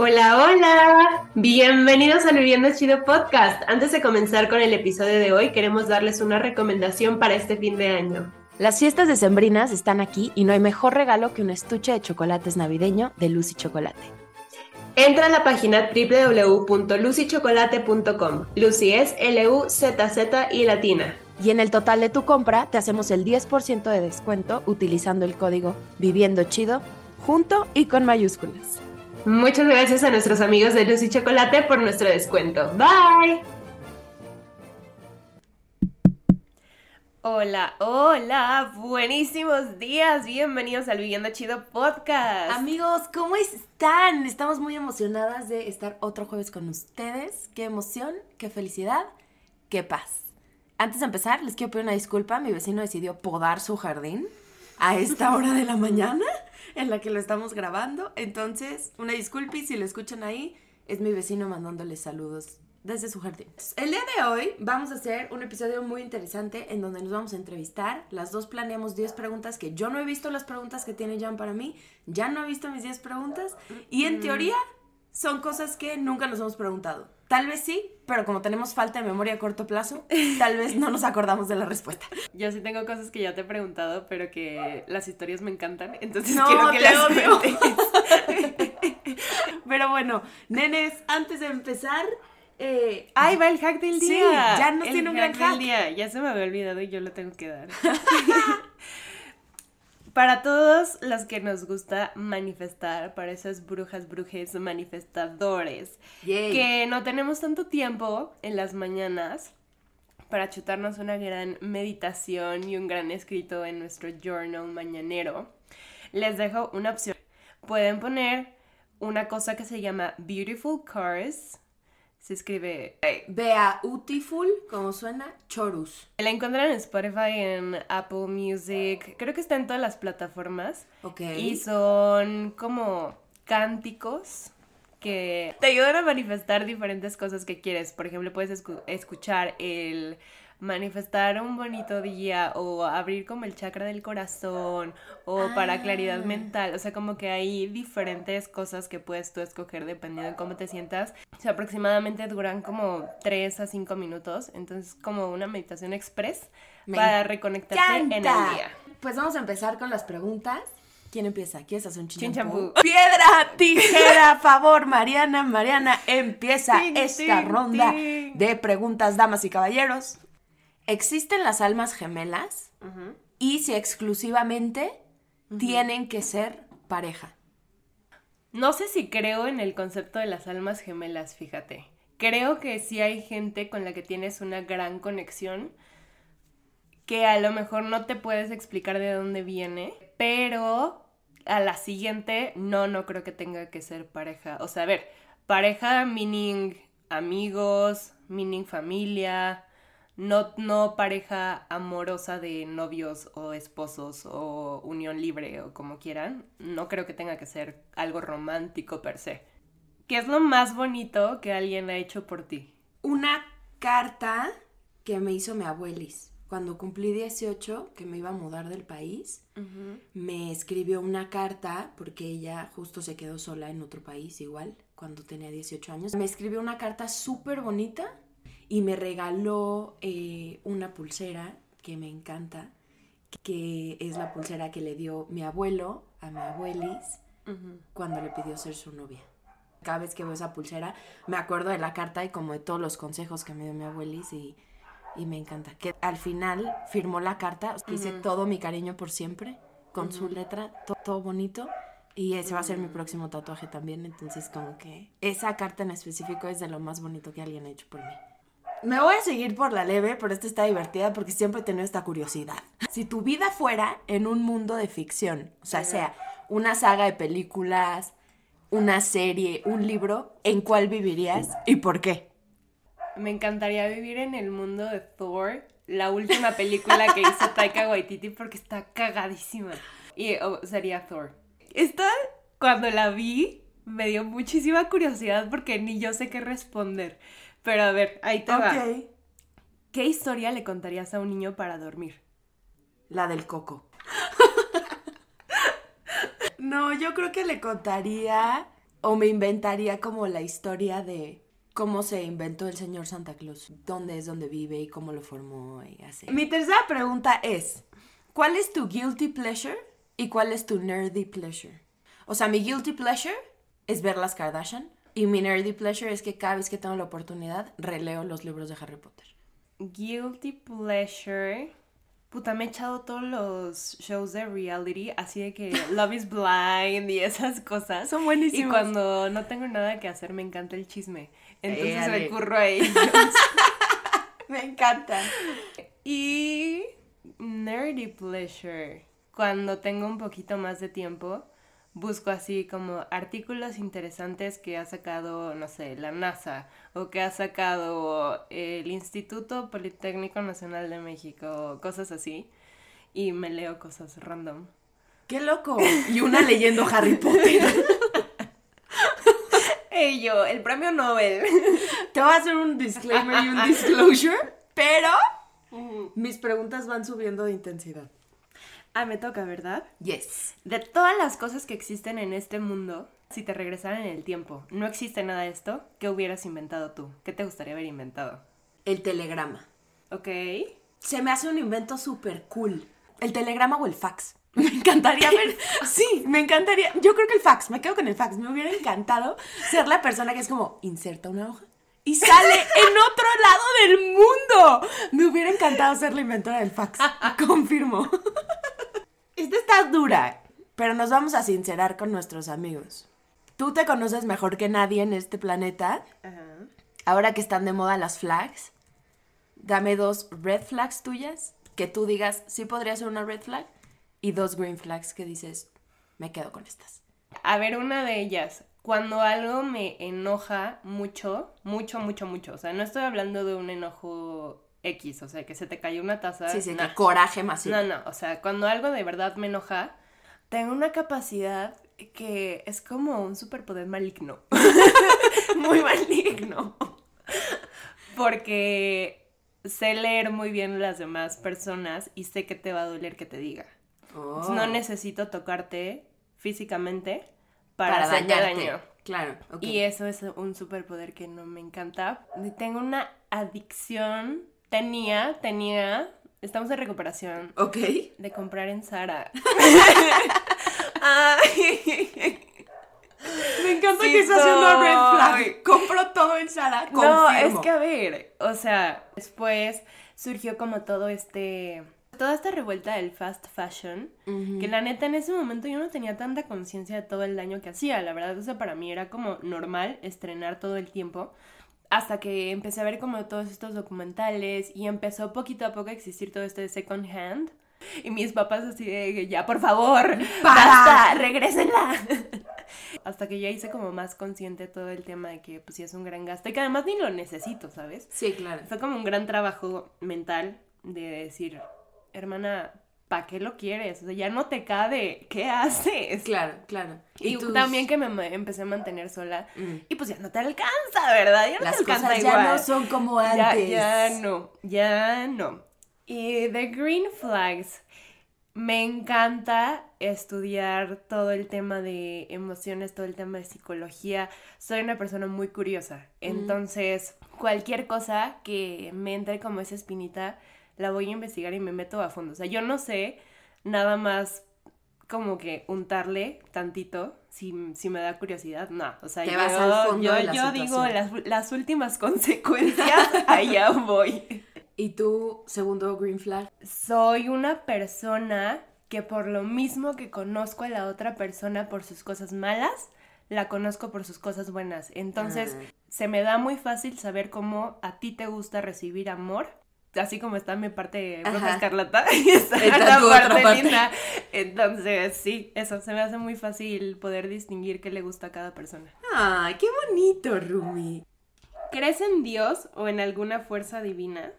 Hola, hola. Bienvenidos al Viviendo Chido Podcast. Antes de comenzar con el episodio de hoy, queremos darles una recomendación para este fin de año. Las fiestas decembrinas están aquí y no hay mejor regalo que un estuche de chocolates navideño de Lucy Chocolate. Entra a la página www.lucychocolate.com. Lucy es L-U-Z-Z y latina. Y en el total de tu compra te hacemos el 10% de descuento utilizando el código Viviendo Chido junto y con mayúsculas. Muchas gracias a nuestros amigos de Lucy Chocolate por nuestro descuento. Bye. Hola, hola, buenísimos días, bienvenidos al Viviendo Chido Podcast. Amigos, ¿cómo están? Estamos muy emocionadas de estar otro jueves con ustedes. Qué emoción, qué felicidad, qué paz. Antes de empezar, les quiero pedir una disculpa. Mi vecino decidió podar su jardín a esta hora de la mañana en la que lo estamos grabando. Entonces, una disculpa si lo escuchan ahí, es mi vecino mandándoles saludos desde su jardín. El día de hoy vamos a hacer un episodio muy interesante en donde nos vamos a entrevistar. Las dos planeamos 10 preguntas que yo no he visto las preguntas que tiene Jan para mí. Ya no he visto mis 10 preguntas. Y en teoría son cosas que nunca nos hemos preguntado. Tal vez sí, pero como tenemos falta de memoria a corto plazo, tal vez no nos acordamos de la respuesta. Yo sí tengo cosas que ya te he preguntado, pero que las historias me encantan, entonces quiero que las odio. pero bueno, nenes, antes de empezar, eh, ¡Ay, va el hack del día! Sí, ya no tiene un gran hack. día. Ya se me había olvidado y yo lo tengo que dar. para todos los que nos gusta manifestar, para esas brujas, brujes, manifestadores, que no tenemos tanto tiempo en las mañanas para chutarnos una gran meditación y un gran escrito en nuestro journal mañanero, les dejo una opción. Pueden poner una cosa que se llama Beautiful Cars se escribe Beautiful, como suena, Chorus. La encuentran en Spotify, en Apple Music, creo que está en todas las plataformas. Ok. Y son como cánticos que te ayudan a manifestar diferentes cosas que quieres. Por ejemplo, puedes escuchar el manifestar un bonito día o abrir como el chakra del corazón o para ah. claridad mental. O sea, como que hay diferentes cosas que puedes tú escoger dependiendo de cómo te sientas. O sea, aproximadamente duran como 3 a 5 minutos. Entonces, como una meditación express para reconectarte en el día. Pues vamos a empezar con las preguntas. ¿Quién empieza? ¿Quieres hacer un chinchampú? Piedra, tijera, favor, Mariana. Mariana empieza esta ronda de preguntas, damas y caballeros. ¿Existen las almas gemelas? Y si exclusivamente tienen que ser pareja. No sé si creo en el concepto de las almas gemelas, fíjate. Creo que sí hay gente con la que tienes una gran conexión que a lo mejor no te puedes explicar de dónde viene, pero a la siguiente no, no creo que tenga que ser pareja. O sea, a ver, pareja meaning amigos, meaning familia, no, no pareja amorosa de novios o esposos o unión libre o como quieran. No creo que tenga que ser algo romántico per se. ¿Qué es lo más bonito que alguien ha hecho por ti? Una carta que me hizo mi abuelis. Cuando cumplí 18, que me iba a mudar del país, me escribió una carta porque ella justo se quedó sola en otro país igual, cuando tenía 18 años. Me escribió una carta súper bonita y me regaló eh, una pulsera que me encanta, que es la pulsera que le dio mi abuelo a mi abuelis cuando le pidió ser su novia. Cada vez que veo esa pulsera me acuerdo de la carta y como de todos los consejos que me dio mi abuelis y, me encanta. Que al final firmó la carta, hice todo mi cariño por siempre, con su letra, todo bonito. Y ese va a ser mi próximo tatuaje también, entonces como que esa carta en específico es de lo más bonito que alguien ha hecho por mí. Me voy a seguir por la leve, pero esta está divertida porque siempre he tenido esta curiosidad. Si tu vida fuera en un mundo de ficción, o sea, sea una saga de películas, una serie, un libro, ¿en cuál vivirías y por qué? Me encantaría vivir en el mundo de Thor, la última película que hizo Taika Waititi porque está cagadísima. Y oh, sería Thor. Esta, cuando la vi, me dio muchísima curiosidad porque ni yo sé qué responder. Pero a ver, ahí te va. ¿Qué historia le contarías a un niño para dormir? La del coco. no, yo creo que le contaría O me inventaría como la historia de cómo se inventó el señor Santa Claus, dónde es donde vive y cómo lo formó y así. Mi tercera pregunta es, ¿cuál es tu guilty pleasure y cuál es tu nerdy pleasure? O sea, mi guilty pleasure es ver las Kardashian y mi nerdy pleasure es que cada vez que tengo la oportunidad releo los libros de Harry Potter. Guilty pleasure. Puta, me he echado todos los shows de reality, así de que Love is Blind y esas cosas. Son buenísimos. Y cuando no tengo nada que hacer, me encanta el chisme. Entonces Éale. recurro a ellos. Me encanta. y nerdy pleasure. Cuando tengo un poquito más de tiempo, busco así como artículos interesantes que ha sacado, no sé, la NASA o que ha sacado el Instituto Politécnico Nacional de México, cosas así. Y me leo cosas random. ¡Qué loco! Y una leyendo Harry Potter. Ey, yo, el premio Nobel. Te voy a hacer un disclaimer y un disclosure, pero mis preguntas van subiendo de intensidad. Ah, me toca, ¿verdad? Yes. De todas las cosas que existen en este mundo, si te regresaran en el tiempo, no existe nada de esto, ¿qué hubieras inventado tú? ¿Qué te gustaría haber inventado? El telegrama. Ok. Se me hace un invento súper cool. El telegrama o el fax. Me encantaría ver. Sí, me encantaría. Yo creo que el fax. Me quedo con el fax. Me hubiera encantado ser la persona que es como, inserta una hoja. Y sale en otro lado del mundo. Me hubiera encantado ser la inventora del fax. Confirmo. Esta está dura, pero nos vamos a sincerar con nuestros amigos. Tú te conoces mejor que nadie en este planeta. Ajá. Ahora que están de moda las flags, dame dos red flags tuyas que tú digas, sí podría ser una red flag, y dos green flags que dices, me quedo con estas. A ver, una de ellas. Cuando algo me enoja mucho, mucho, mucho, mucho. O sea, no estoy hablando de un enojo X, o sea, que se te cayó una taza. Sí, sí, nah. que coraje masivo. No, no, o sea, cuando algo de verdad me enoja, tengo una capacidad que es como un superpoder maligno. muy maligno. Porque sé leer muy bien las demás personas y sé que te va a doler que te diga. Oh. No necesito tocarte físicamente para, para hacerte dañarte. daño. Claro, ok. Y eso es un superpoder que no me encanta. Tengo una adicción. Tenía, tenía. Estamos en recuperación. Ok. De comprar en Sara. Ay. Me encanta Sí que estás haciendo red flag. Compro todo en Sara. No, es que a ver, o sea, después surgió como todo este. Toda esta revuelta del fast fashion, que la neta en ese momento yo no tenía tanta conciencia de todo el daño que hacía. La verdad, o sea, para mí era como normal estrenar todo el tiempo. Hasta que empecé a ver como todos estos documentales y empezó poquito a poco a existir todo esto de second hand. Y mis papás así de, ya, por favor, ¡Para! basta, regrésenla. Hasta que ya hice como más consciente todo el tema de que pues sí es un gran gasto y que además ni lo necesito, ¿sabes? Sí, claro. Fue como un gran trabajo mental de decir, hermana, ¿para qué lo quieres? O sea, ya no te cabe, ¿qué haces? Claro, claro. Y, tus- también que me empecé a mantener sola Mm. y pues ya no te alcanza, ¿verdad? Ya no Las te alcanza cosas igual. ya no son como antes. ya no, ya no. Y de Green Flags, me encanta estudiar todo el tema de emociones, todo el tema de psicología. Soy una persona muy curiosa. Entonces, cualquier cosa que me entre como esa espinita, la voy a investigar y me meto a fondo. O sea, yo no sé nada más como que untarle tantito si, si me da curiosidad. No, o sea, Te yo, vas al fondo yo, de la yo digo las, las últimas consecuencias, allá voy. ¿Y tú, segundo green flag? Soy una persona que por lo mismo que conozco a la otra persona por sus cosas malas, la conozco por sus cosas buenas. Entonces, Ah. se me da muy fácil saber cómo a ti te gusta recibir amor. Así como está mi parte roja Ajá. escarlata y está Está la parte parte. linda. Entonces, sí, eso se me hace muy fácil poder distinguir qué le gusta a cada persona. Ay, qué bonito, Rumi. ¿Crees en Dios o en alguna fuerza divina?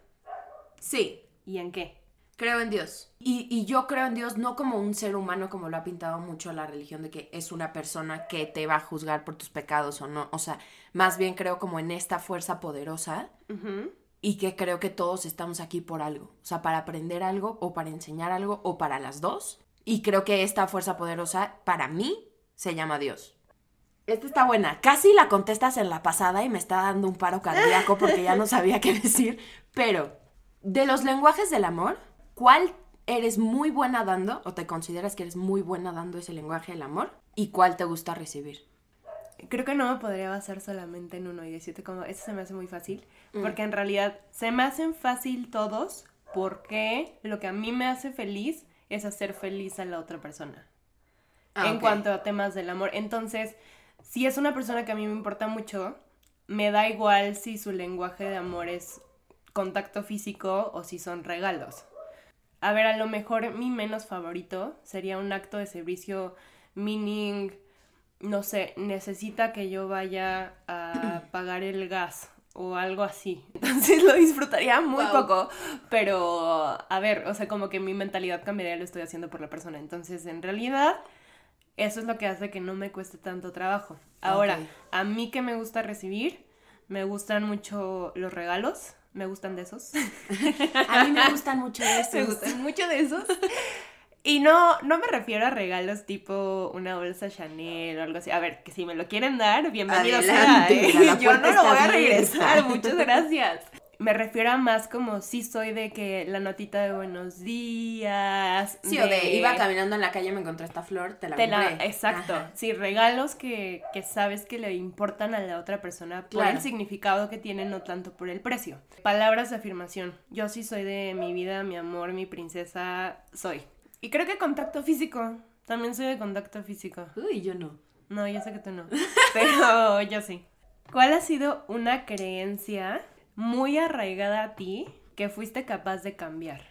Sí, ¿Y en qué? creo en Dios. Y, y yo creo en Dios no como un ser humano como lo ha pintado mucho la religión de que es una persona que te va a juzgar por tus pecados o no. O sea, más bien creo como en esta fuerza poderosa Ujú. Y que creo que todos estamos aquí por algo. O sea, para aprender algo o para enseñar algo o para las dos. Y creo que esta fuerza poderosa para mí se llama Dios. Esta está buena. Casi la contestas en la pasada y me está dando un paro cardíaco porque ya no sabía qué decir. Pero, de los lenguajes del amor, ¿cuál eres muy buena dando o te consideras que eres muy buena dando ese lenguaje del amor? ¿Y cuál te gusta recibir? Creo que no me podría basar solamente en uno y decirte como, eso se me hace muy fácil, porque en realidad se me hacen fácil todos porque lo que a mí me hace feliz es hacer feliz a la otra persona. Ah, en cuanto a temas del amor. Entonces, si es una persona que a mí me importa mucho, me da igual si su lenguaje de amor es contacto físico o si son regalos. A ver, a lo mejor mi menos favorito sería un acto de servicio, meaning, no sé, necesita que yo vaya a pagar el gas o algo así. Entonces lo disfrutaría muy Wow. poco, pero a ver, o sea, como que mi mentalidad cambiaría, lo estoy haciendo por la persona. Entonces, en realidad, eso es lo que hace que no me cueste tanto trabajo. Ahora, Ok. a mí que me gusta recibir, me gustan mucho los regalos, me gustan de esos. A mí me gustan mucho me estos. gustan mucho de esos. Y no, no me refiero a regalos tipo una bolsa Chanel o algo así. A ver, que si me lo quieren dar, bienvenido sea, Adelante, ¿eh? mira, la Yo no lo voy a regresar, abierta. muchas gracias. Me refiero a más como si soy de que la notita de buenos días. Sí, o de iba caminando en la calle, me encontré esta flor, te la te la- exacto. Ajá. Sí, regalos que, que sabes que le importan a la otra persona por Claro. el significado que tienen, no tanto por el precio. Palabras de afirmación. Yo sí soy de mi vida, mi amor, mi princesa, soy. Y creo que contacto físico. También soy de contacto físico. Uy, yo no. No, yo sé que tú no. Pero yo sí. ¿Cuál ha sido una creencia muy arraigada a ti que fuiste capaz de cambiar?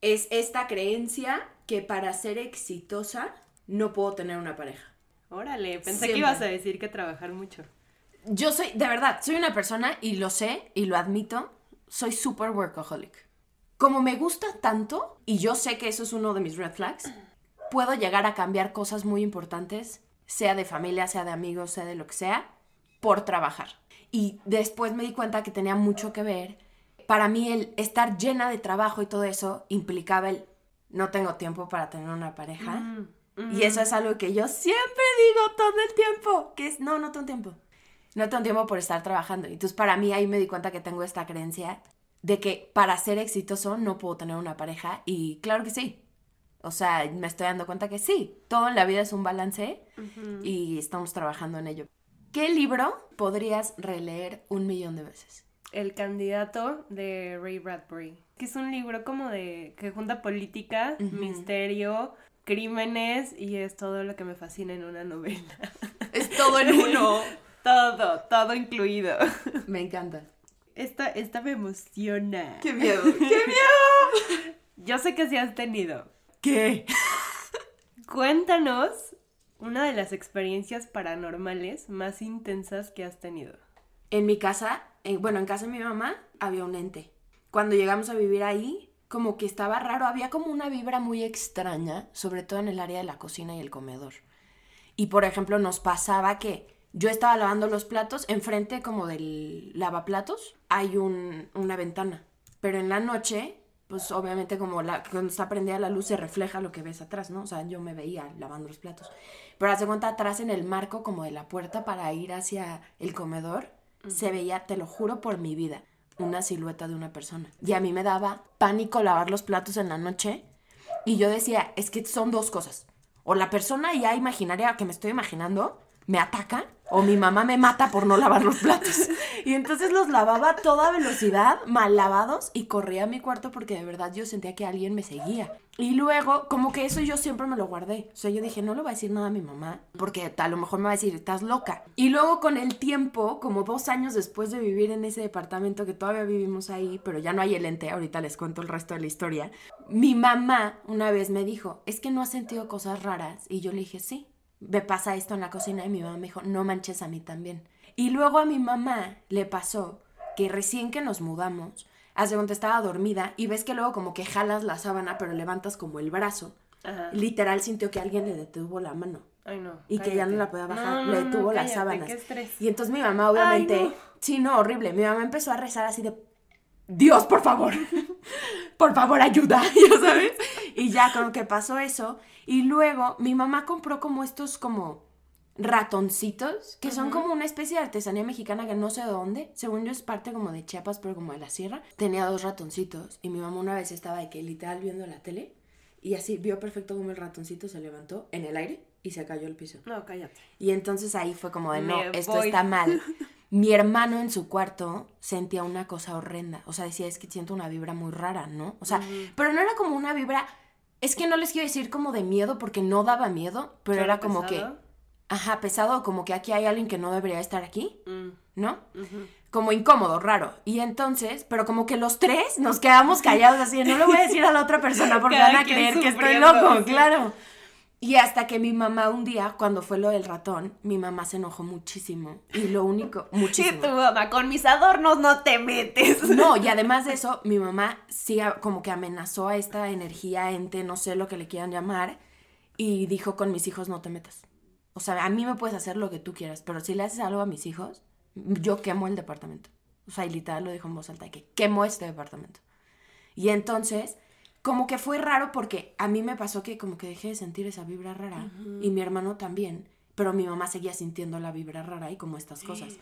Es esta creencia que para ser exitosa no puedo tener una pareja. Órale, pensé Siempre. que ibas a decir que trabajar mucho. Yo soy, de verdad, soy una persona, y lo sé, y lo admito, soy super workaholic. Como me gusta tanto, y yo sé que eso es uno de mis red flags, puedo llegar a cambiar cosas muy importantes, sea de familia, sea de amigos, sea de lo que sea, por trabajar. Y después me di cuenta que tenía mucho que ver. Para mí el estar llena de trabajo y todo eso implicaba el no tengo tiempo para tener una pareja. Mm, Y eso es algo que yo siempre digo todo el tiempo, que es, no, no tengo tiempo. No tengo tiempo por estar trabajando. Entonces para mí ahí me di cuenta que tengo esta creencia de que para ser exitoso no puedo tener una pareja y claro que sí. O sea, me estoy dando cuenta que sí, todo en la vida es un balance y estamos trabajando en ello. ¿Qué libro podrías releer un millón de veces? El candidato de Ray Bradbury, que es un libro como de que junta política, misterio, crímenes y es todo lo que me fascina en una novela. Es todo en uno. todo, todo incluido. me encanta. Esta, esta me emociona. Qué miedo, qué miedo. Yo sé que sí has tenido. ¿Qué? Cuéntanos una de las experiencias paranormales más intensas que has tenido. En mi casa, en- bueno, en casa de mi mamá había un ente. Cuando llegamos a vivir ahí, como que estaba raro, había como una vibra muy extraña, sobre todo en el área de la cocina y el comedor. Y por ejemplo, nos pasaba que yo estaba lavando los platos, enfrente como del lavaplatos hay un- una ventana. Pero en la noche, pues obviamente como la, cuando está prendida la luz se refleja lo que ves atrás, ¿no? O sea, yo me veía lavando los platos. Pero hace cuenta atrás en el marco como de la puerta para ir hacia el comedor, se veía, te lo juro por mi vida, una silueta de una persona. Y a mí me daba pánico lavar los platos en la noche. Y yo decía, es que son dos cosas. O la persona ya imaginaria que me estoy imaginando me ataca, o mi mamá me mata por no lavar los platos. Y entonces los lavaba a toda velocidad, mal lavados, y corría a mi cuarto porque de verdad yo sentía que alguien me seguía. Y luego, como que eso yo siempre me lo guardé. O sea, yo dije, no le voy a decir nada a mi mamá, porque a lo mejor me va a decir, estás loca. Y luego con el tiempo, como dos años después de vivir en ese departamento que todavía vivimos ahí, pero ya no hay el ente, ahorita les cuento el resto de la historia, mi mamá una vez me dijo, es que no has sentido cosas raras. Y yo le dije, sí, me pasa esto en la cocina. Y mi mamá me dijo, no manches a mí también. Y luego a mi mamá le pasó que recién que nos mudamos, hace cuando estaba dormida y ves que luego como que jalas la sábana pero levantas como el brazo. Ajá. Literal sintió que alguien le detuvo la mano Ay, no. y que ya no la podía bajar, No, no, le no, detuvo las cállate, sábanas. Qué. Y entonces mi mamá obviamente, Ay, no. sí, no, horrible, mi mamá empezó a rezar así de, Dios, por favor, por favor, ayuda, ya sabes. Y ya como que pasó eso. Y luego mi mamá compró como estos como ratoncitos, que son como una especie de artesanía mexicana que no sé de dónde. Según yo es parte como de Chiapas, pero como de la sierra. Tenía dos ratoncitos y mi mamá una vez estaba de que literal viendo la tele y así vio perfecto como el ratoncito se levantó en el aire y se cayó al piso. No, cállate. Y entonces ahí fue como de, no, Me esto voy". está mal. Mi hermano en su cuarto sentía una cosa horrenda. O sea, decía, es que siento una vibra muy rara, ¿no? O sea, pero no era como una vibra... Es que no les quiero decir como de miedo porque no daba miedo, pero ¿Solo era como pesado? que... Ajá, pesado, como que aquí hay alguien que no debería estar aquí, Mm, ¿no? Como incómodo, raro. Y entonces, pero como que los tres nos quedamos callados así, no le voy a decir a la otra persona porque Cada van a creer que estoy loco, sí. claro. Y hasta que mi mamá un día, cuando fue lo del ratón, mi mamá se enojó muchísimo. Y lo único, Y muchísimo. tu mamá, con mis adornos no te metes. No, y además de eso, mi mamá sí a- como que amenazó a esta energía, ente, no sé lo que le quieran llamar, y dijo con mis hijos no te metas. O sea, a mí me puedes hacer lo que tú quieras, pero si le haces algo a mis hijos, yo quemo el departamento. O sea, y literal lo dijo en voz alta, que quemo este departamento. Y entonces, como que fue raro porque a mí me pasó que como que dejé de sentir esa vibra rara, y mi hermano también, pero mi mamá seguía sintiendo la vibra rara y como estas cosas.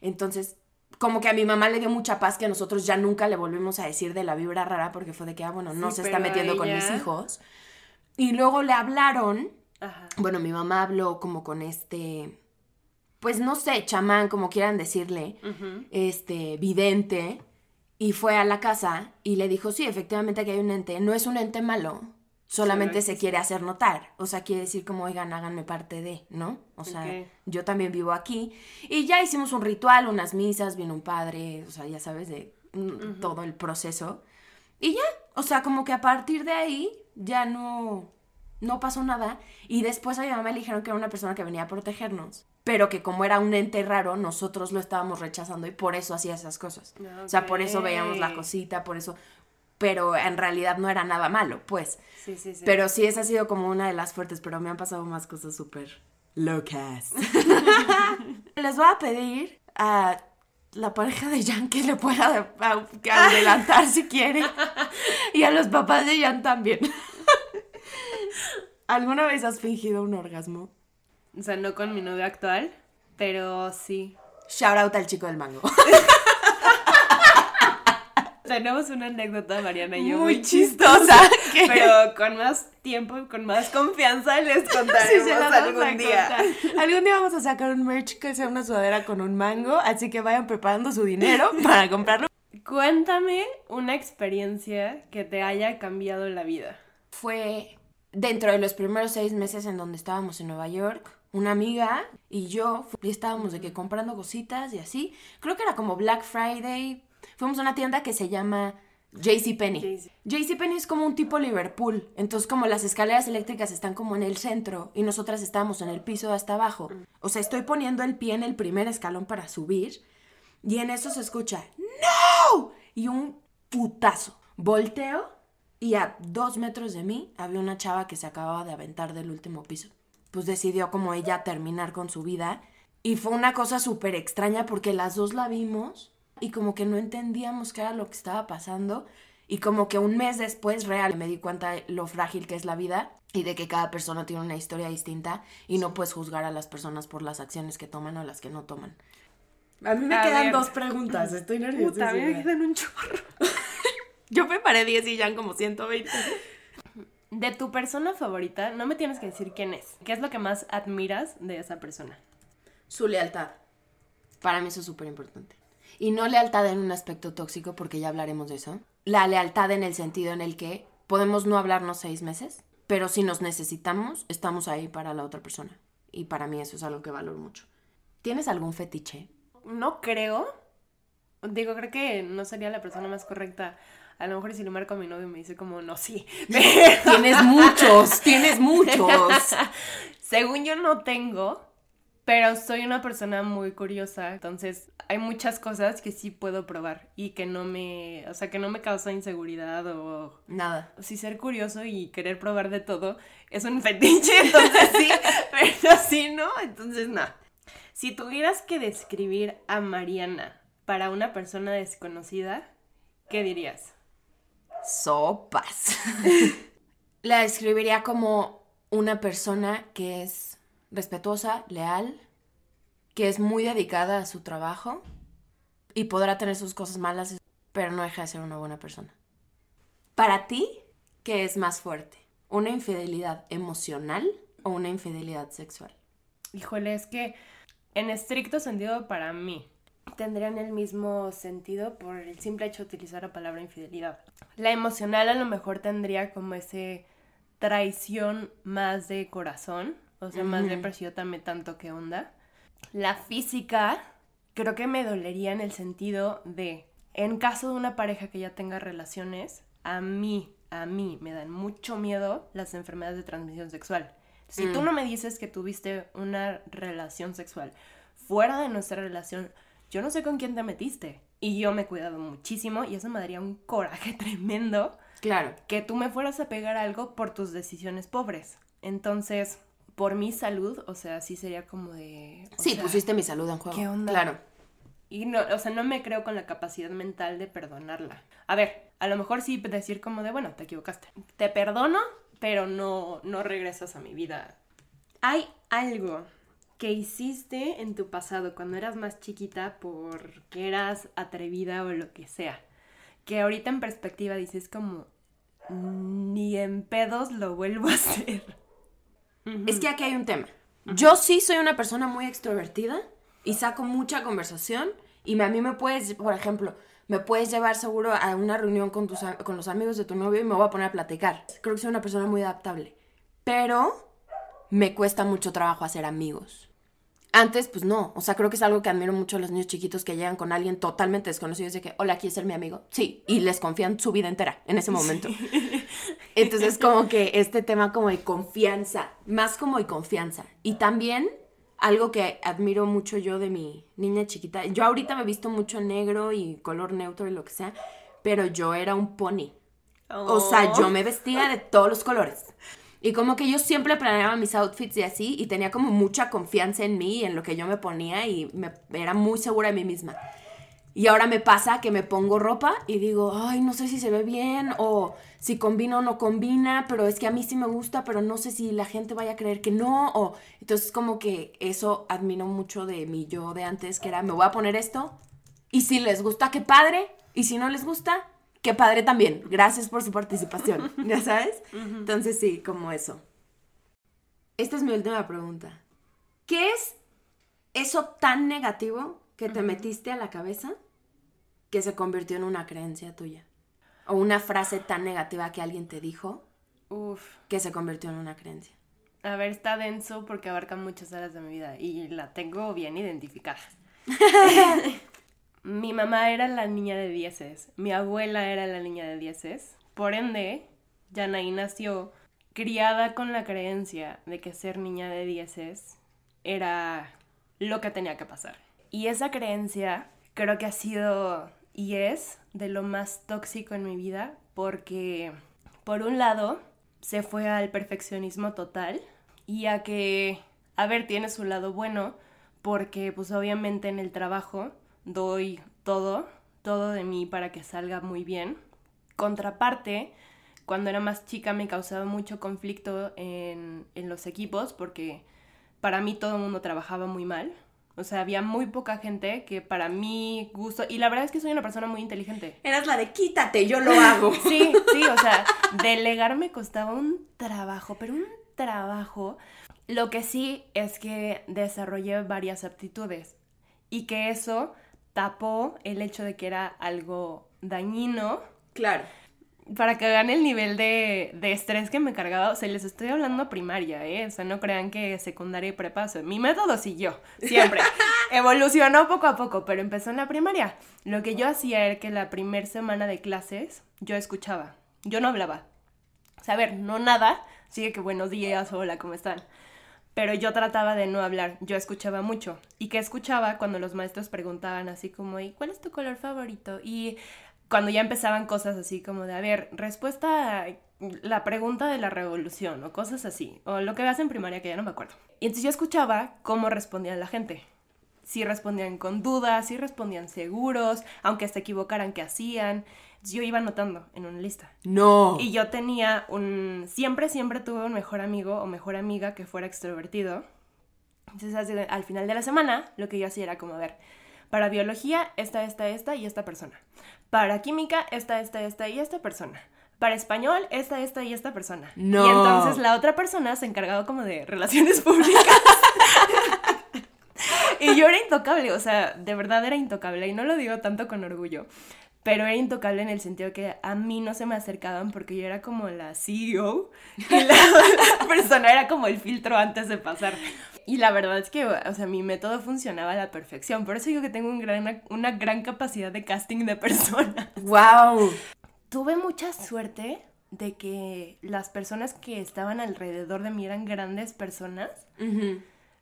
Entonces, como que a mi mamá le dio mucha paz que nosotros ya nunca le volvimos a decir de la vibra rara porque fue de que, ah, bueno, no Sí, se está metiendo con mis hijos. Y luego le hablaron, Ajá. bueno, mi mamá habló como con este, pues no sé, chamán, como quieran decirle, este, vidente, y fue a la casa y le dijo, sí, efectivamente aquí hay un ente, no es un ente malo, solamente se quiere hacer notar, o sea, quiere decir como, oigan, háganme parte de, ¿no? O sea, yo también vivo aquí, y ya hicimos un ritual, unas misas, vino un padre, o sea, ya sabes, de mm, todo el proceso, y ya, o sea, como que a partir de ahí ya no, no pasó nada. Y después a mi mamá le dijeron que era una persona que venía a protegernos. Pero que como era un ente raro, nosotros lo estábamos rechazando y por eso hacía esas cosas. O sea, por eso veíamos la cosita, por eso... Pero en realidad no era nada malo, pues. Sí, sí, sí. Pero sí, esa ha sido como una de las fuertes, pero me han pasado más cosas súper locas. Les voy a pedir a la pareja de Jan que le pueda adelantar si quiere. Y a los papás de Jan también. ¿Alguna vez has fingido un orgasmo? O sea, no con mi novio actual, pero sí. Shout out al chico del mango. Tenemos una anécdota, Mariana y yo, Muy muy, chistosa, Pero con más tiempo y con más confianza les contaremos Sí, algún día. contar. Algún día vamos a sacar un merch que sea una sudadera con un mango, así que vayan preparando su dinero para comprarlo. Cuéntame una experiencia que te haya cambiado la vida. Fue dentro de los primeros seis meses en donde estábamos en Nueva York. Una amiga y yo estábamos de que comprando cositas y así. Creo que era como Black Friday. Fuimos a una tienda que se llama JCPenney. JC. JCPenney es como un tipo Liverpool. Entonces, como las escaleras eléctricas están como en el centro y nosotras estábamos en el piso de hasta abajo. O sea, estoy poniendo el pie en el primer escalón para subir y en eso se escucha ¡No! Y un putazo. Volteo y a dos metros de mí había una chava que se acababa de aventar del último piso. Pues decidió como ella terminar con su vida. Y fue una cosa súper extraña porque las dos la vimos y como que no entendíamos qué era lo que estaba pasando. Y como que un mes después real me di cuenta de lo frágil que es la vida y de que cada persona tiene una historia distinta y no puedes juzgar a las personas por las acciones que toman o las que no toman. A mí me A quedan ver. dos preguntas, estoy Puta, a mí me quedan un chorro. Yo preparé 10 y ya como 120. De tu persona favorita, no me tienes que decir quién es. ¿Qué es lo que más admiras de esa persona? Su lealtad. Para mí eso es súper importante. Y no lealtad en un aspecto tóxico, porque ya hablaremos de eso. La lealtad en el sentido en el que podemos no hablarnos seis meses, pero si nos necesitamos, estamos ahí para la otra persona. Y para mí eso es algo que valoro mucho. ¿Tienes algún fetiche? No creo. Digo, creo que no sería la persona más correcta. A lo mejor si lo marco a mi novio me dice como, no, sí. Tienes muchos, tienes muchos. Según yo no tengo, pero soy una persona muy curiosa. Entonces hay muchas cosas que sí puedo probar y que no me, o sea, que no me causa inseguridad o... Nada. Sí, ser curioso y querer probar de todo es un fetiche, entonces sí, pero sí, ¿no? Entonces no. Si tuvieras que describir a Mariana para una persona desconocida, ¿qué dirías? Sopas. La describiría como una persona que es respetuosa, leal, que es muy dedicada a su trabajo y podrá tener sus cosas malas, pero no deja de ser una buena persona. Para ti, ¿qué es más fuerte? ¿Una infidelidad emocional o una infidelidad sexual? Híjole, es que en estricto sentido para mí tendrían el mismo sentido por el simple hecho de utilizar la palabra infidelidad. La emocional a lo mejor tendría como ese traición más de corazón, o sea, más de precio también tanto que onda. La física creo que me dolería en el sentido de, en caso de una pareja que ya tenga relaciones, a mí, a mí me dan mucho miedo las enfermedades de transmisión sexual. Si tú mm. no me dices que tuviste una relación sexual fuera de nuestra relación, yo no sé con quién te metiste. Y yo me he cuidado muchísimo y eso me daría un coraje tremendo. Claro. Que tú me fueras a pegar algo por tus decisiones pobres. Entonces, por mi salud, o sea, sí sería como de... Sí, pusiste mi salud en juego. ¿Qué onda? Claro. Y no, o sea, no me creo con la capacidad mental de perdonarla. A ver, a lo mejor sí decir como de, bueno, te equivocaste. Te perdono, pero no, no regresas a mi vida. Hay algo que hiciste en tu pasado cuando eras más chiquita porque eras atrevida o lo que sea. Que ahorita en perspectiva dices como, ni en pedos lo vuelvo a hacer. Es que aquí hay un tema. Yo sí soy una persona muy extrovertida y saco mucha conversación y a mí me puedes, por ejemplo, me puedes llevar seguro a una reunión con, tus, con los amigos de tu novio y me voy a poner a platicar. Creo que soy una persona muy adaptable. Pero me cuesta mucho trabajo hacer amigos. Antes, pues no. O sea, creo que es algo que admiro mucho a los niños chiquitos que llegan con alguien totalmente desconocido y de que, hola, ¿quieres ser mi amigo? Sí. Y les confían su vida entera en ese momento. Entonces, como que este tema como de confianza, más como de confianza. Y también algo que admiro mucho yo de mi niña chiquita. Yo ahorita me he visto mucho negro y color neutro y lo que sea, pero yo era un pony. O sea, yo me vestía de todos los colores. Y como que yo siempre planeaba mis outfits y así, y tenía como mucha confianza en mí, en lo que yo me ponía, y me, era muy segura de mí misma. Y ahora me pasa que me pongo ropa y digo, ay, no sé si se ve bien, o si combina o no combina, pero es que a mí sí me gusta, pero no sé si la gente vaya a creer que no, o entonces como que eso admiro mucho de mi yo de antes, que era, me voy a poner esto, y si les gusta, qué padre, y si no les gusta, qué padre también. Gracias por su participación, ¿ya sabes? Entonces sí, como eso. Esta es mi última pregunta. ¿Qué es eso tan negativo que te metiste a la cabeza que se convirtió en una creencia tuya? O una frase tan negativa que alguien te dijo Uf. que se convirtió en una creencia. A ver, está denso porque abarca muchas áreas de mi vida y la tengo bien identificada. mi mamá era la niña de dieces, mi abuela era la niña de dieces. Por ende, Yanaí nació criada con la creencia de que ser niña de dieces era lo que tenía que pasar. Y esa creencia creo que ha sido y es de lo más tóxico en mi vida porque, por un lado, se fue al perfeccionismo total y a que, a ver, tiene su lado bueno porque pues obviamente en el trabajo doy todo, todo de mí para que salga muy bien. Contraparte, cuando era más chica me causaba mucho conflicto en, en los equipos porque para mí todo el mundo trabajaba muy mal. O sea, había muy poca gente que para mí gusto. Y la verdad es que soy una persona muy inteligente. Eras la de quítate, yo lo hago. sí, sí, o sea, delegar me costaba un trabajo, pero un trabajo. Lo que sí es que desarrollé varias aptitudes y que eso tapó el hecho de que era algo dañino. Claro. Para que vean el nivel de, estrés que me cargaba, o sea, les estoy hablando primaria, ¿eh? O sea, no crean que secundaria y prepa, mi método siguió, siempre. Evolucionó poco a poco, pero empezó en la primaria. Lo que yo hacía era que la primera semana de clases yo escuchaba, yo no hablaba. O sea, a ver, no nada, sigue que buenos días, hola, ¿cómo están? Pero yo trataba de no hablar, yo escuchaba mucho. ¿Y qué escuchaba cuando los maestros preguntaban así como, ¿y cuál es tu color favorito? Y cuando ya empezaban cosas así como de, a ver, respuesta a la pregunta de la revolución o cosas así, o lo que veas en primaria que ya no me acuerdo. Y entonces yo escuchaba cómo respondía la gente. Si respondían con dudas, si respondían seguros, aunque se equivocaran, qué hacían yo iba anotando en una lista. No. Y yo tenía un... Siempre, siempre tuve un mejor amigo o mejor amiga que fuera extrovertido, Entonces, al final de la semana, lo que yo hacía era como, a ver, para biología, esta, esta, esta y esta persona. Para química, esta, esta, esta y esta persona. Para español, esta, esta y esta persona. No. Y entonces la otra persona se encargaba como de relaciones públicas. y yo era intocable, o sea, de verdad era intocable. Y no lo digo tanto con orgullo pero era intocable en el sentido que a mí no se me acercaban porque yo era como la CEO y la, persona era como el filtro antes de pasar. Y la verdad es que, o sea, mi método funcionaba a la perfección. Por eso digo que tengo un gran, una gran capacidad de casting de personas. ¡Wow! Tuve mucha suerte de que las personas que estaban alrededor de mí eran grandes personas,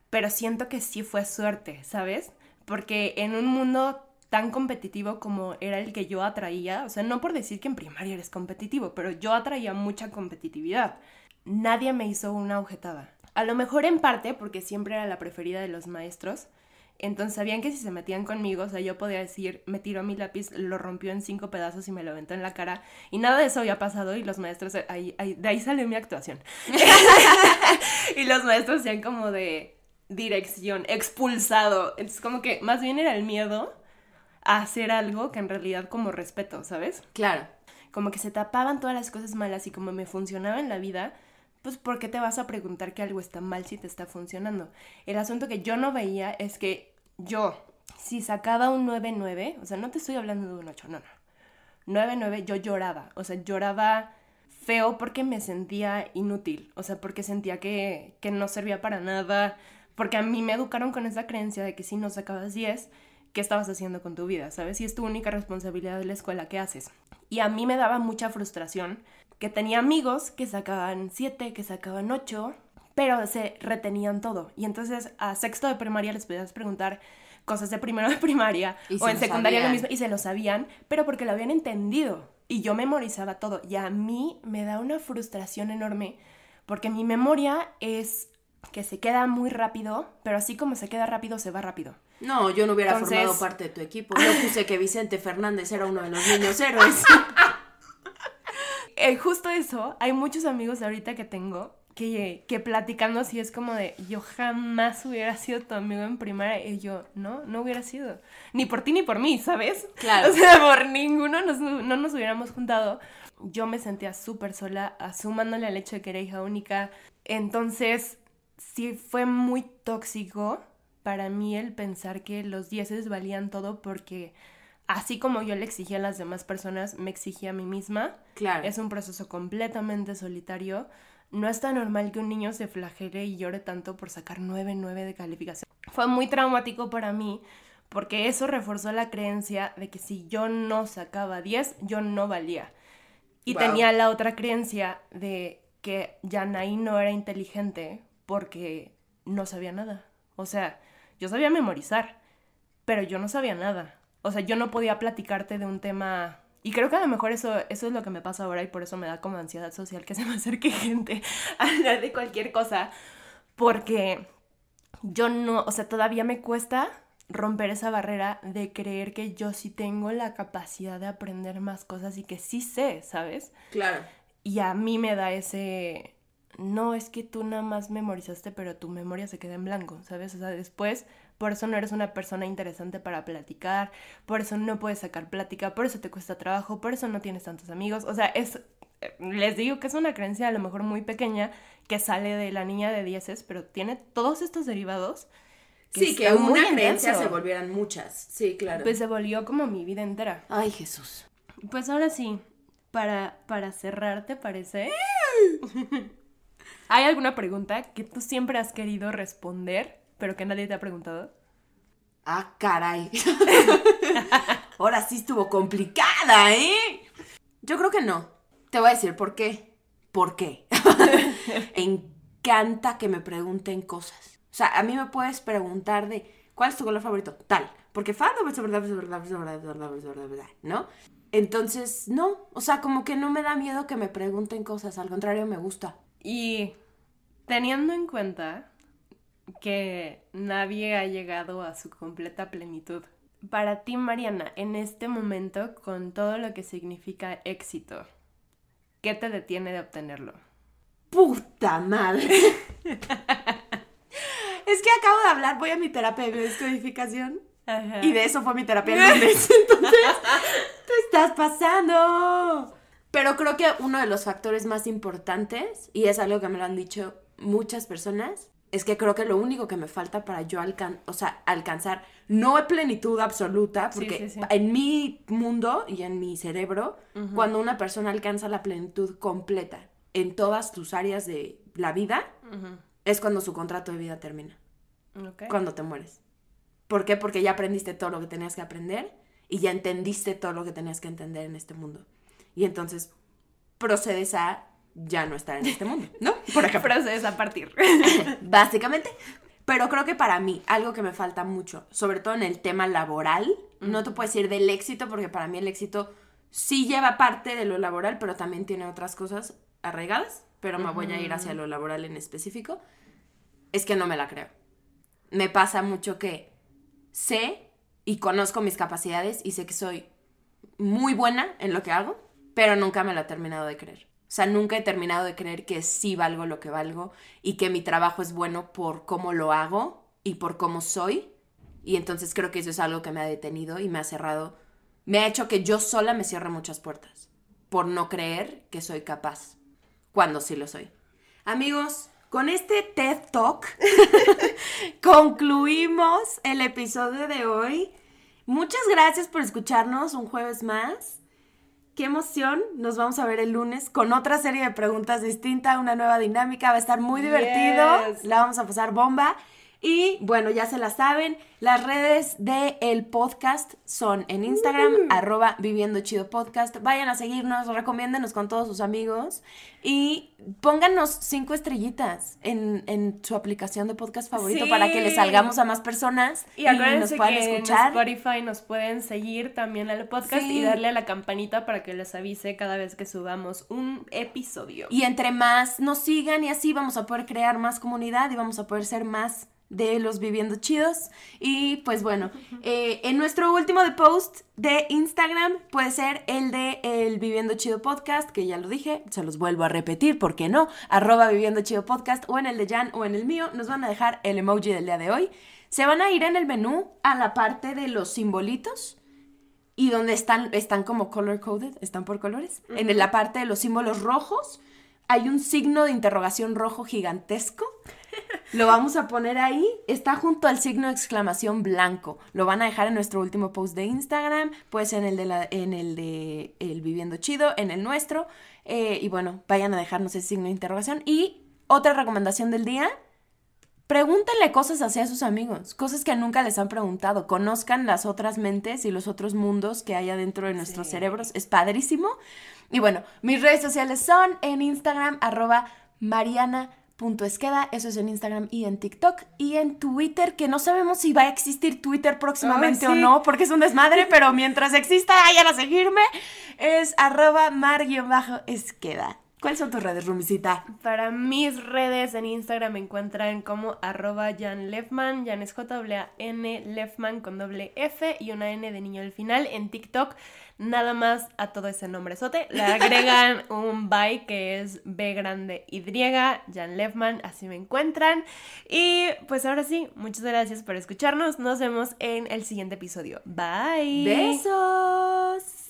pero siento que sí fue suerte, ¿sabes? Porque en un mundo tan competitivo como era el que yo atraía, o sea, no por decir que en primaria eres competitivo, pero yo atraía mucha competitividad. Nadie me hizo una objetada. A lo mejor en parte porque siempre era la preferida de los maestros, entonces sabían que si se metían conmigo, o sea, yo podía decir, me tiró mi lápiz, lo rompió en cinco pedazos y me lo aventó en la cara. Y nada de eso había pasado y los maestros, ahí, de ahí salió mi actuación. y los maestros decían como de dirección, expulsado. Entonces como que más bien era el miedo a hacer algo que en realidad como respeto, ¿sabes? Claro. Como que se tapaban todas las cosas malas y como me funcionaba en la vida, pues ¿por qué te vas a preguntar que algo está mal si te está funcionando? El asunto que yo no veía es que yo, si sacaba un 9-9, o sea, no te estoy hablando de un 8, no, no. 9-9, yo lloraba, o sea, lloraba feo porque me sentía inútil, o sea, porque sentía que, que no servía para nada, porque a mí me educaron con esa creencia de que si no sacabas 10, qué estabas haciendo con tu vida, ¿sabes? Y es tu única responsabilidad de la escuela, ¿qué haces? Y a mí me daba mucha frustración que tenía amigos que sacaban siete, que sacaban ocho, pero se retenían todo. Y entonces a sexto de primaria les podías preguntar cosas de primero de primaria o en secundaria lo mismo y se lo sabían, pero porque lo habían entendido. Y yo memorizaba todo. Y a mí me da una frustración enorme porque mi memoria es que se queda muy rápido, pero así como se queda rápido, se va rápido. No, yo no hubiera formado parte de tu equipo. Yo puse que Vicente Fernández era uno de los niños héroes. eh, justo eso, hay muchos amigos ahorita que tengo que, que platicando así es como de, yo jamás hubiera sido tu amigo en primaria. Y yo, no, no hubiera sido. Ni por ti ni por mí, ¿sabes? Claro. O sea, por ninguno no nos hubiéramos juntado. Yo me sentía súper sola, asumándole al hecho de que era hija única. Entonces, sí fue muy tóxico para mí el pensar que los dieces valían todo porque así como yo le exigía a las demás personas, me exigía a mí misma. Claro. Es un proceso completamente solitario. No es tan normal que un niño se flagele y llore tanto por sacar 9-9 de calificación. Fue muy traumático para mí porque eso reforzó la creencia de que si yo no sacaba 10, yo no valía. Y tenía la otra creencia de que Yanaí no era inteligente porque no sabía nada. O sea, yo sabía memorizar, pero yo no sabía nada. O sea, yo no podía platicarte de un tema... Y creo que a lo mejor eso, eso es lo que me pasa ahora y por eso me da como ansiedad social que se me acerque gente a hablar de cualquier cosa. Porque yo no, o sea, todavía me cuesta romper esa barrera de creer que yo sí tengo la capacidad de aprender más cosas y que sí sé, ¿sabes? Claro. Y a mí me da ese, no es que tú nada más memorizaste, pero tu memoria se queda en blanco, ¿sabes? O sea, después, por eso no eres una persona interesante para platicar, por eso no puedes sacar plática, por eso te cuesta trabajo, por eso no tienes tantos amigos. O sea, es, les digo que es una creencia a lo mejor muy pequeña que sale de la niña de dieces, pero tiene todos estos derivados. sí, que una creencia se volvieran muchas. Sí, claro. Pues se volvió como mi vida entera. Ay, Jesús. Pues ahora sí, para, para cerrar, ¿te parece? ¿Hay alguna pregunta que tú siempre has querido responder, pero que nadie te ha preguntado? Ah, caray. Ahora sí estuvo complicada, ¿eh? Yo creo que no. Te voy a decir por qué. ¿Por qué? encanta que me pregunten cosas. O sea, a mí me puedes preguntar de ¿cuál es tu color favorito? Tal. Porque fan es verdad, es verdad, es verdad, es verdad, es verdad, verdad, ¿no? Entonces, no. O sea, como que no me da miedo que me pregunten cosas. Al contrario, me gusta. Y teniendo en cuenta que nadie ha llegado a su completa plenitud, para ti, Mariana, en este momento, con todo lo que significa éxito, ¿qué te detiene de obtenerlo? ¡Puta madre! es que acabo de hablar, voy a mi terapia de biodescodificación. Y de eso fue mi terapia el lunes. Entonces, te estás pasando. Pero creo que uno de los factores más importantes, y es algo que me lo han dicho muchas personas, es que creo que lo único que me falta para yo alcan o sea, alcanzar, no plenitud absoluta, porque en mi mundo y en mi cerebro, cuando una persona alcanza la plenitud completa en todas tus áreas de la vida, es cuando su contrato de vida termina. Cuando te mueres. ¿Por qué? Porque ya aprendiste todo lo que tenías que aprender y ya entendiste todo lo que tenías que entender en este mundo. Y entonces procedes a ya no estar en este mundo, ¿no? Por ejemplo. procedes a partir. Básicamente. Pero creo que para mí, algo que me falta mucho, sobre todo en el tema laboral, no te puedes ir del éxito, porque para mí el éxito sí lleva parte de lo laboral, pero también tiene otras cosas arraigadas, pero me voy a ir hacia lo laboral en específico, es que no me la creo. Me pasa mucho que sé y conozco mis capacidades y sé que soy muy buena en lo que hago, pero nunca me lo he terminado de creer. O sea, nunca he terminado de creer que sí valgo lo que valgo y que mi trabajo es bueno por cómo lo hago y por cómo soy. Y entonces creo que eso es algo que me ha detenido y me ha cerrado, me ha hecho que yo sola me cierre muchas puertas por no creer que soy capaz, cuando sí lo soy. Amigos, con este TED Talk concluimos el episodio de hoy. Muchas gracias por escucharnos un jueves más. Qué emoción. Nos vamos a ver el lunes con otra serie de preguntas distinta, una nueva dinámica. Va a estar muy divertido. La vamos a pasar bomba. Y bueno, ya se la saben, las redes del el podcast son en Instagram, uh. arroba viviendo chido podcast. Vayan a seguirnos, recomiéndenos con todos sus amigos y pónganos cinco estrellitas en, su aplicación de podcast favorito para que le salgamos a más personas y, nos puedan escuchar. En Spotify nos pueden seguir también al podcast y darle a la campanita para que les avise cada vez que subamos un episodio. Y entre más nos sigan y así vamos a poder crear más comunidad y vamos a poder ser más de los Viviendo Chidos. Y pues bueno, eh, en nuestro último de post de Instagram puede ser el de el Viviendo Chido Podcast, que ya lo dije, se los vuelvo a repetir, ¿por qué no? Arroba Viviendo Chido Podcast o en el de Jan o en el mío, nos van a dejar el emoji del día de hoy. Se van a ir en el menú a la parte de los simbolitos y donde están, están como color coded, están por colores. En la parte de los símbolos rojos hay un signo de interrogación rojo gigantesco lo vamos a poner ahí. Está junto al signo de exclamación blanco. Lo van a dejar en nuestro último post de Instagram, pues en el de, la, en el, de el Viviendo Chido, en el nuestro. Eh, y bueno, vayan a dejarnos ese signo de interrogación. Y otra recomendación del día. Pregúntenle cosas hacia sus amigos, cosas que nunca les han preguntado. Conozcan las otras mentes y los otros mundos que hay adentro de nuestros cerebros. Es padrísimo. Y bueno, mis redes sociales son en Instagram, arroba Mariana punto esqueda, eso es en Instagram y en TikTok y en Twitter, que no sabemos si va a existir Twitter próximamente o no, porque es un desmadre, pero mientras exista, vayan a seguirme, es arroba mar-esqueda. ¿Cuáles son tus redes, Rumisita? Para mis redes en Instagram me encuentran como arroba Jan Lefman, Jan es J-N Lefman con doble F y una N de niño al final. En TikTok nada más a todo ese nombre sote le agregan un bye que es B grande Y, Jan Lefman, así me encuentran. Y pues ahora sí, muchas gracias por escucharnos. Nos vemos en el siguiente episodio. Bye. Besos.